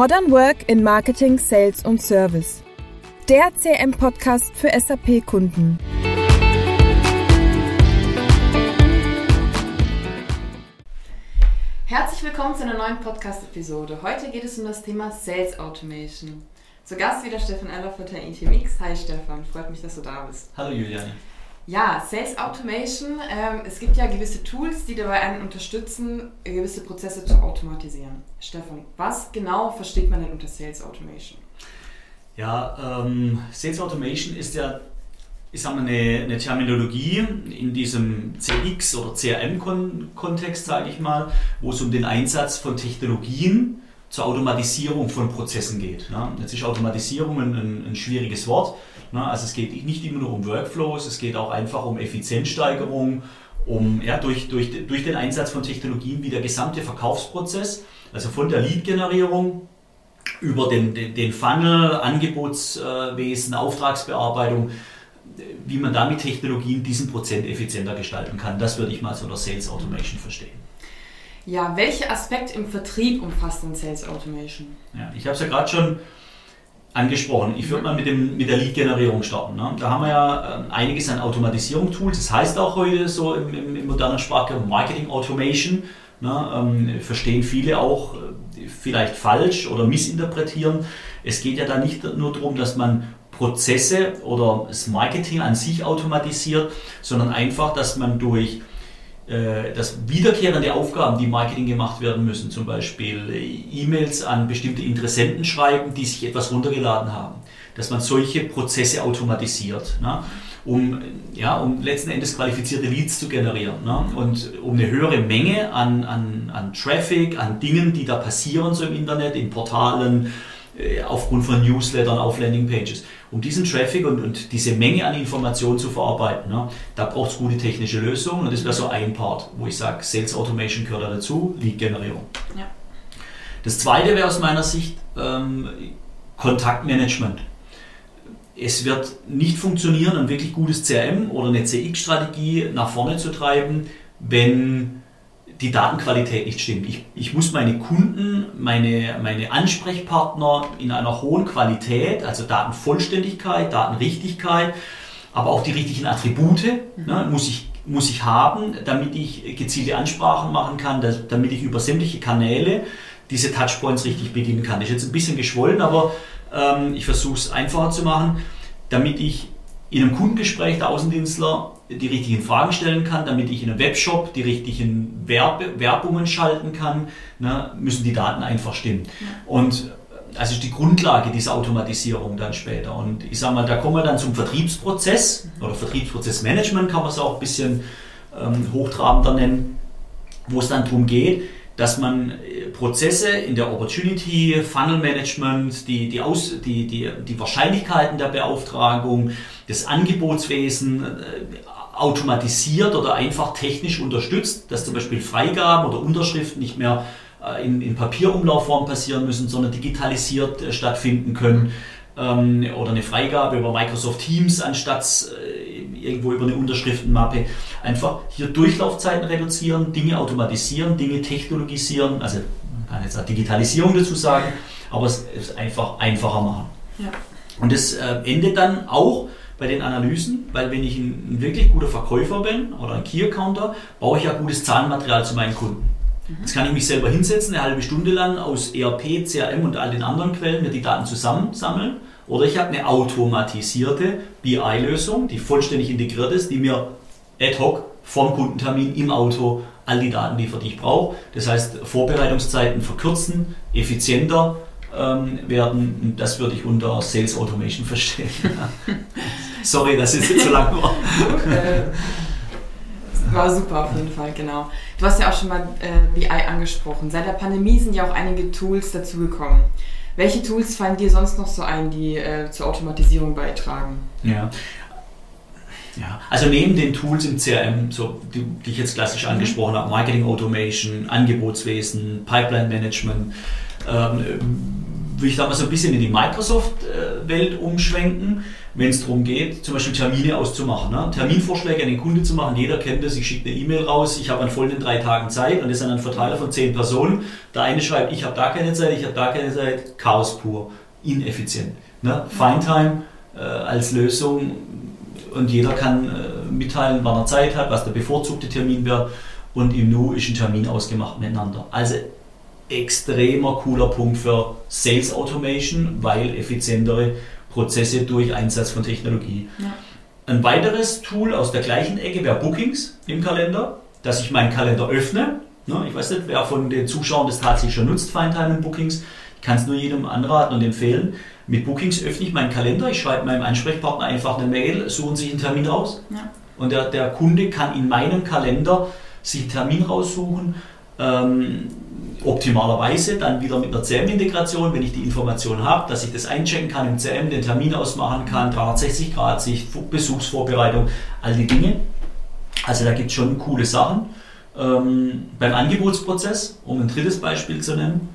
Modern Work in Marketing, Sales und Service. Der CM-Podcast für SAP-Kunden. Herzlich willkommen zu einer neuen Podcast-Episode. Heute geht es um das Thema Sales Automation. Zu Gast wieder Stefan Eller von der ITMX. Hi Stefan, freut mich, dass du da bist. Hallo Juliane. Ja, Sales Automation. Ähm, es gibt ja gewisse Tools, die dabei einen unterstützen, gewisse Prozesse zu automatisieren. Stefan, was genau versteht man denn unter Sales Automation? Ja, ähm, Sales Automation ist ja ich eine, eine Terminologie in diesem CX- oder CRM-Kontext, sage ich mal, wo es um den Einsatz von Technologien zur Automatisierung von Prozessen geht. Ne? Jetzt ist Automatisierung ein, ein schwieriges Wort. Ne? Also es geht nicht immer nur um Workflows, es geht auch einfach um Effizienzsteigerung, um ja, durch, durch, durch den Einsatz von Technologien wie der gesamte Verkaufsprozess, also von der Lead-Generierung über den, den, den Funnel, Angebotswesen, Auftragsbearbeitung, wie man da mit Technologien diesen Prozent effizienter gestalten kann. Das würde ich mal so unter Sales Automation verstehen. Ja, welche Aspekte im Vertrieb umfasst denn Sales Automation? Ja, ich habe es ja gerade schon angesprochen. Ich würde mal mit, dem, mit der Lead-Generierung starten. Ne? Da haben wir ja äh, einiges an Automatisierung-Tools. Das heißt auch heute so im, im, im modernen Sprache Marketing Automation. Ne? Ähm, verstehen viele auch äh, vielleicht falsch oder missinterpretieren. Es geht ja da nicht nur darum, dass man Prozesse oder das Marketing an sich automatisiert, sondern einfach, dass man durch dass wiederkehrende Aufgaben, die Marketing gemacht werden müssen, zum Beispiel E-Mails an bestimmte Interessenten schreiben, die sich etwas runtergeladen haben, dass man solche Prozesse automatisiert, ne? um, ja, um letzten Endes qualifizierte Leads zu generieren ne? und um eine höhere Menge an, an, an Traffic, an Dingen, die da passieren so im Internet, in Portalen, äh, aufgrund von Newslettern auf Landingpages. Um diesen Traffic und, und diese Menge an Informationen zu verarbeiten, ne, da braucht es gute technische Lösungen und das wäre so ein Part, wo ich sage, Sales Automation gehört da dazu, Lead-Generierung. Ja. Das zweite wäre aus meiner Sicht ähm, Kontaktmanagement. Es wird nicht funktionieren, ein wirklich gutes CRM oder eine CX-Strategie nach vorne zu treiben, wenn die Datenqualität nicht stimmt. Ich, ich muss meine Kunden, meine, meine Ansprechpartner in einer hohen Qualität, also Datenvollständigkeit, Datenrichtigkeit, aber auch die richtigen Attribute mhm. ne, muss, ich, muss ich haben, damit ich gezielte Ansprachen machen kann, dass, damit ich über sämtliche Kanäle diese Touchpoints richtig bedienen kann. Das ist jetzt ein bisschen geschwollen, aber ähm, ich versuche es einfacher zu machen, damit ich in einem Kundengespräch der Außendienstler die richtigen Fragen stellen kann, damit ich in einem Webshop die richtigen Werbe, Werbungen schalten kann, ne, müssen die Daten einfach stimmen. Ja. Und also ist die Grundlage dieser Automatisierung dann später. Und ich sage mal, da kommen wir dann zum Vertriebsprozess mhm. oder Vertriebsprozessmanagement kann man es auch ein bisschen ähm, hochtrabender nennen, wo es dann darum geht, dass man äh, Prozesse in der Opportunity, Funnel Management, die, die, Aus, die, die, die Wahrscheinlichkeiten der Beauftragung, das Angebotswesen äh, automatisiert oder einfach technisch unterstützt, dass zum Beispiel Freigaben oder Unterschriften nicht mehr äh, in, in Papierumlaufform passieren müssen, sondern digitalisiert äh, stattfinden können ähm, oder eine Freigabe über Microsoft Teams anstatt äh, irgendwo über eine Unterschriftenmappe. Einfach hier Durchlaufzeiten reduzieren, Dinge automatisieren, Dinge technologisieren, also man kann jetzt auch Digitalisierung dazu sagen, aber es ist einfach einfacher machen. Ja. Und das endet dann auch bei den Analysen, weil wenn ich ein, wirklich guter Verkäufer bin oder ein Key-Accounter, baue ich ja gutes Zahlenmaterial zu meinen Kunden. Mhm. Jetzt kann ich mich selber hinsetzen, eine halbe Stunde lang aus ERP, CRM und all den anderen Quellen mir die Daten zusammensammeln. Oder ich habe eine automatisierte BI-Lösung, die vollständig integriert ist, die mir ad hoc vom Kundentermin im Auto all die Daten liefert, die ich brauche. Das heißt, Vorbereitungszeiten verkürzen, effizienter ähm, werden. Das würde ich unter Sales Automation verstehen. Sorry, dass es jetzt so lang war. Äh, war super auf jeden Fall, genau. Du hast ja auch schon mal äh, BI angesprochen. Seit der Pandemie sind ja auch einige Tools dazugekommen. Welche Tools fallen dir sonst noch so ein, die äh, zur Automatisierung beitragen? Ja. Ja, also neben den Tools im CRM, so, die, die ich jetzt klassisch mhm. angesprochen habe, Marketing Automation, Angebotswesen, Pipeline Management, ähm, will ich da mal so ein bisschen in die Microsoft-Welt umschwenken. wenn es darum geht, zum Beispiel Termine auszumachen. Ne? Terminvorschläge an den Kunde zu machen. Jeder kennt das, ich schicke eine E-Mail raus, ich habe an vollen drei Tagen Zeit und das ist ein Verteiler von zehn Personen. Der eine schreibt, ich habe da keine Zeit, ich habe da keine Zeit. Chaos pur, ineffizient. Ne? Fine-Time äh, als Lösung und jeder kann äh, mitteilen, wann er Zeit hat, was der bevorzugte Termin wäre und im Nu ist ein Termin ausgemacht miteinander. Also extremer cooler Punkt für Sales Automation, weil effizientere Prozesse durch Einsatz von Technologie. Ja. Ein weiteres Tool aus der gleichen Ecke wäre Bookings im Kalender, dass ich meinen Kalender öffne. Ne, ich weiß nicht, wer von den Zuschauern das tatsächlich schon nutzt, Feintime und Bookings. Ich kann es nur jedem anraten und empfehlen. Mit Bookings öffne ich meinen Kalender, ich schreibe meinem Ansprechpartner einfach eine Mail, suchen sich einen Termin aus. Ja. Und der, der Kunde kann in meinem Kalender sich einen Termin raussuchen. Ähm, optimalerweise dann wieder mit einer CM-Integration, wenn ich die Information habe, dass ich das einchecken kann im CM, den Termin ausmachen kann, 360 Grad Sicht, Besuchsvorbereitung, all die Dinge. Also da gibt es schon coole Sachen. Ähm, beim Angebotsprozess, um ein drittes Beispiel zu nennen,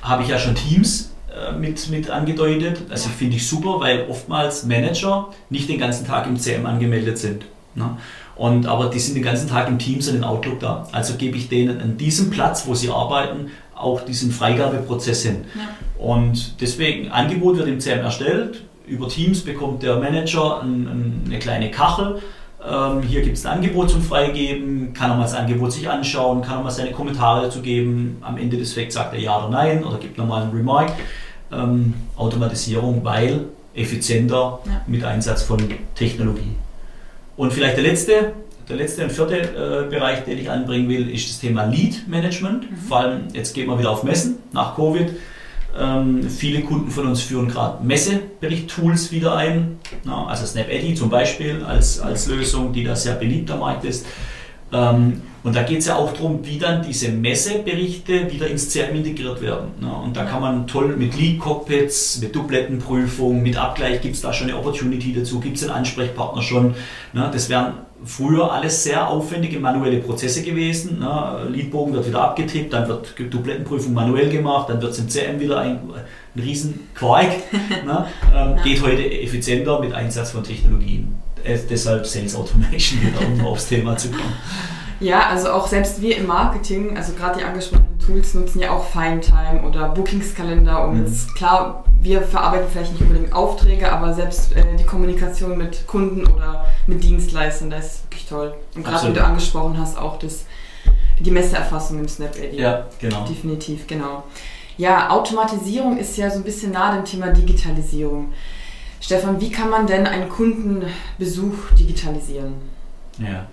habe ich ja schon Teams äh, mit, mit angedeutet. Also finde ich super, weil oftmals Manager nicht den ganzen Tag im CM angemeldet sind. Ne? Und, aber die sind den ganzen Tag im Teams und in Outlook da. Also gebe ich denen an diesem Platz, wo sie arbeiten, auch diesen Freigabeprozess hin. Ja. Und deswegen, Angebot wird im CM erstellt. Über Teams bekommt der Manager ein, ein, eine kleine Kachel. Ähm, hier gibt es ein Angebot zum Freigeben, kann er mal das Angebot sich anschauen, kann er mal seine Kommentare dazu geben. Am Ende des Wegs sagt er Ja oder Nein oder gibt nochmal einen Remark. Ähm, Automatisierung, weil effizienter ja. mit Einsatz von Technologie. Und vielleicht der letzte, der letzte und vierte äh, Bereich, den ich anbringen will, ist das Thema Lead Management. Mhm. Vor allem, jetzt geht man wieder auf Messen nach Covid. Ähm, viele Kunden von uns führen gerade Messebericht-Tools wieder ein. Na, also SnapEddy zum Beispiel als, als Lösung, die da sehr beliebt am Markt ist. Ähm, und da geht es ja auch darum, wie dann diese Messeberichte wieder ins CRM integriert werden. Und da kann man toll mit Lead-Cockpits, mit Dublettenprüfung, mit Abgleich, gibt es da schon eine Opportunity dazu, gibt es einen Ansprechpartner schon. Das wären früher alles sehr aufwendige manuelle Prozesse gewesen. Leadbogen wird wieder abgetippt, dann wird Dublettenprüfung manuell gemacht, dann wird es im CRM wieder ein, ein riesen Quark. ne? ähm. Geht heute effizienter mit Einsatz von Technologien. Äh, deshalb Sales Automation wieder, um aufs Thema zu kommen. Ja, also auch selbst wir im Marketing, also gerade die angesprochenen Tools nutzen ja auch Findtime oder Bookingskalender, um mhm. jetzt, klar, wir verarbeiten vielleicht nicht unbedingt Aufträge, aber selbst äh, die Kommunikation mit Kunden oder mit Dienstleistern, das ist wirklich toll. Und gerade wie du angesprochen hast, auch das, die Messeerfassung im SnapAD. Ja, genau. Definitiv, genau. Ja, Automatisierung ist ja so ein bisschen nah dem Thema Digitalisierung. Stefan, wie kann man denn einen Kundenbesuch digitalisieren? Ja,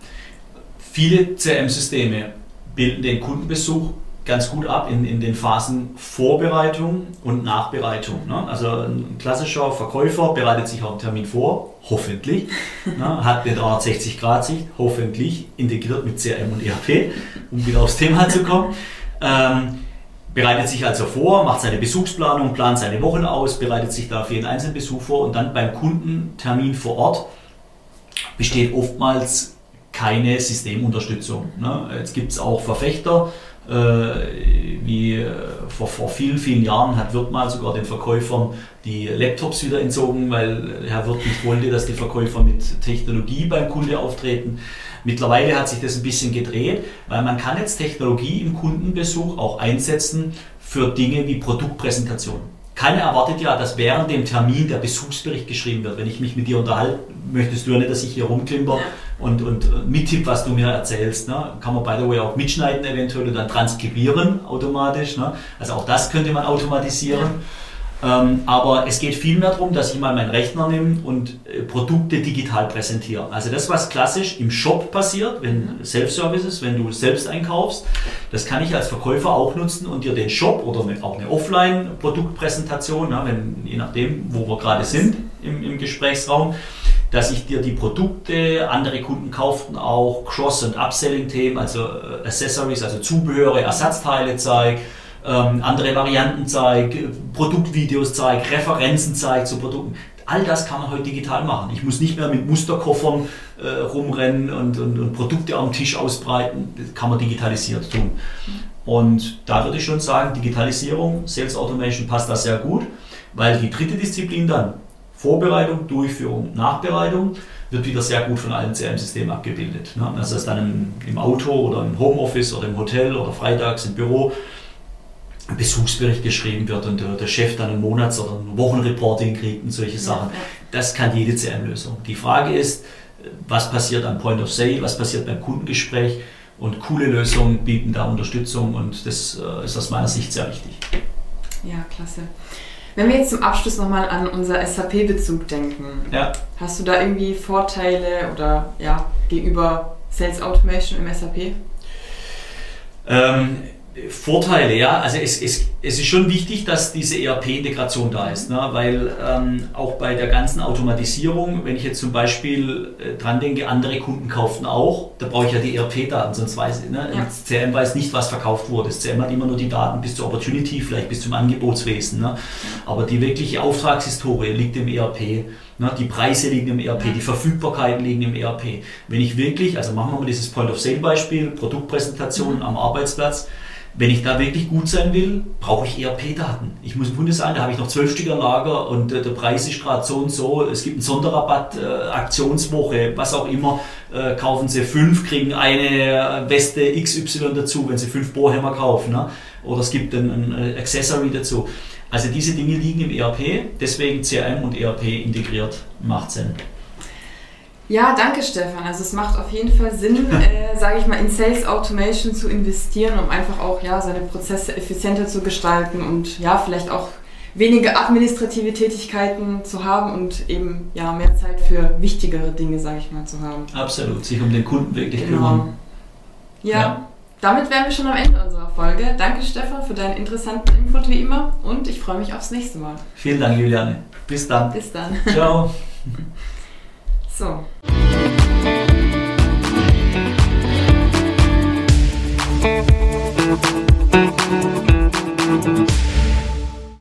Viele CRM-Systeme bilden den Kundenbesuch ganz gut ab in, in den Phasen Vorbereitung und Nachbereitung. Ne? Also ein klassischer Verkäufer bereitet sich auf einen Termin vor, hoffentlich, ne? hat eine 360-Grad-Sicht, hoffentlich integriert mit CRM und ERP, um wieder aufs Thema zu kommen. Ähm, bereitet sich also vor, macht seine Besuchsplanung, plant seine Wochen aus, bereitet sich da für jeden einzelnen Besuch vor und dann beim Kundentermin vor Ort besteht oftmals keine Systemunterstützung. Ne? Jetzt gibt es auch Verfechter, äh, wie äh, vor, vor vielen, vielen Jahren hat Wirt mal sogar den Verkäufern die Laptops wieder entzogen, weil Herr Wirt nicht wollte, dass die Verkäufer mit Technologie beim Kunde auftreten. Mittlerweile hat sich das ein bisschen gedreht, weil man kann jetzt Technologie im Kundenbesuch auch einsetzen für Dinge wie Produktpräsentation. Keiner erwartet ja, dass während dem Termin der Besuchsbericht geschrieben wird. Wenn ich mich mit dir unterhalte, möchtest du ja nicht, dass ich hier rumklimper und, und mittipp, was du mir erzählst. Ne? Kann man, by the way, auch mitschneiden eventuell und dann transkribieren automatisch. Ne? Also auch das könnte man automatisieren. Ja. Ähm, aber es geht vielmehr darum, dass ich mal meinen Rechner nehme und äh, Produkte digital präsentiere. Also das, was klassisch im Shop passiert, wenn Self-Services, wenn du selbst einkaufst, das kann ich als Verkäufer auch nutzen und dir den Shop oder auch eine Offline-Produktpräsentation, ja, je nachdem, wo wir gerade sind im, im Gesprächsraum, dass ich dir die Produkte, andere Kunden kauften auch Cross- und Upselling-Themen, also äh, Accessories, also Zubehöre, Ersatzteile zeige ähm, andere Varianten zeigt, Produktvideos zeigt, Referenzen zeigt zu Produkten. All das kann man heute digital machen. Ich muss nicht mehr mit Musterkoffern äh, rumrennen und, und, und, Produkte am Tisch ausbreiten. Das kann man digitalisiert tun. Und da würde ich schon sagen, Digitalisierung, Sales Automation passt da sehr gut, weil die dritte Disziplin dann, Vorbereitung, Durchführung, Nachbereitung wird wieder sehr gut von allen CRM-Systemen abgebildet. Ne? Also dass dann im, im, Auto oder im Homeoffice oder im Hotel oder freitags im Büro Besuchsbericht geschrieben wird und der, der Chef dann ein Monats- oder ein Wochenreporting kriegt und solche Sachen. Das kann jede CRM-Lösung. Die Frage ist, was passiert am Point of Sale, was passiert beim Kundengespräch und coole Lösungen bieten da Unterstützung und das äh, ist aus meiner Sicht sehr wichtig. Ja, klasse. Wenn wir jetzt zum Abschluss nochmal an unser SAP-Bezug denken, ja. hast du da irgendwie Vorteile oder ja, gegenüber Sales Automation im SAP? Ähm, Vorteile, ja. Also es, es, es ist schon wichtig, dass diese ERP-Integration da ist, ne? weil ähm, auch bei der ganzen Automatisierung, wenn ich jetzt zum Beispiel äh, dran denke, andere Kunden kauften auch, da brauche ich ja die ERP-Daten, sonst weiß ich, ne? Ja. das CRM weiß nicht, was verkauft wurde. Das CRM hat immer nur die Daten bis zur Opportunity, vielleicht bis zum Angebotswesen. Ne? Aber die wirkliche Auftragshistorie liegt im ERP. Ne, die Preise liegen im ERP, die Verfügbarkeiten liegen im ERP. Wenn ich wirklich, also machen wir mal dieses Point-of-Sale-Beispiel, Produktpräsentation mhm. am Arbeitsplatz, wenn ich da wirklich gut sein will, brauche ich ERP-Daten. Ich muss im Kunde sagen, da habe ich noch zwölf Stück Lager und äh, der Preis ist gerade so und so. Es gibt einen Sonderrabatt, äh, Aktionswoche, was auch immer. Äh, kaufen Sie fünf, kriegen eine Weste XY dazu, wenn Sie fünf Bohrhämmer kaufen. Ne? Oder es gibt ein, ein Accessory dazu. Also diese Dinge liegen im ERP, deswegen CRM und ERP integriert macht Sinn. Ja, danke Stefan. Also es macht auf jeden Fall Sinn, äh, sage ich mal, in Sales Automation zu investieren, um einfach auch ja, seine Prozesse effizienter zu gestalten und ja, vielleicht auch weniger administrative Tätigkeiten zu haben und eben ja, mehr Zeit für wichtigere Dinge, sage ich mal, zu haben. Absolut, sich um den Kunden wirklich genau. kümmern. Ja, ja, damit wären wir schon am Ende unserer Folge. Danke Stefan für deinen interessanten Input wie immer und ich freue mich aufs nächste Mal. Vielen Dank, Juliane. Bis dann. Bis dann. Ciao. So. Musik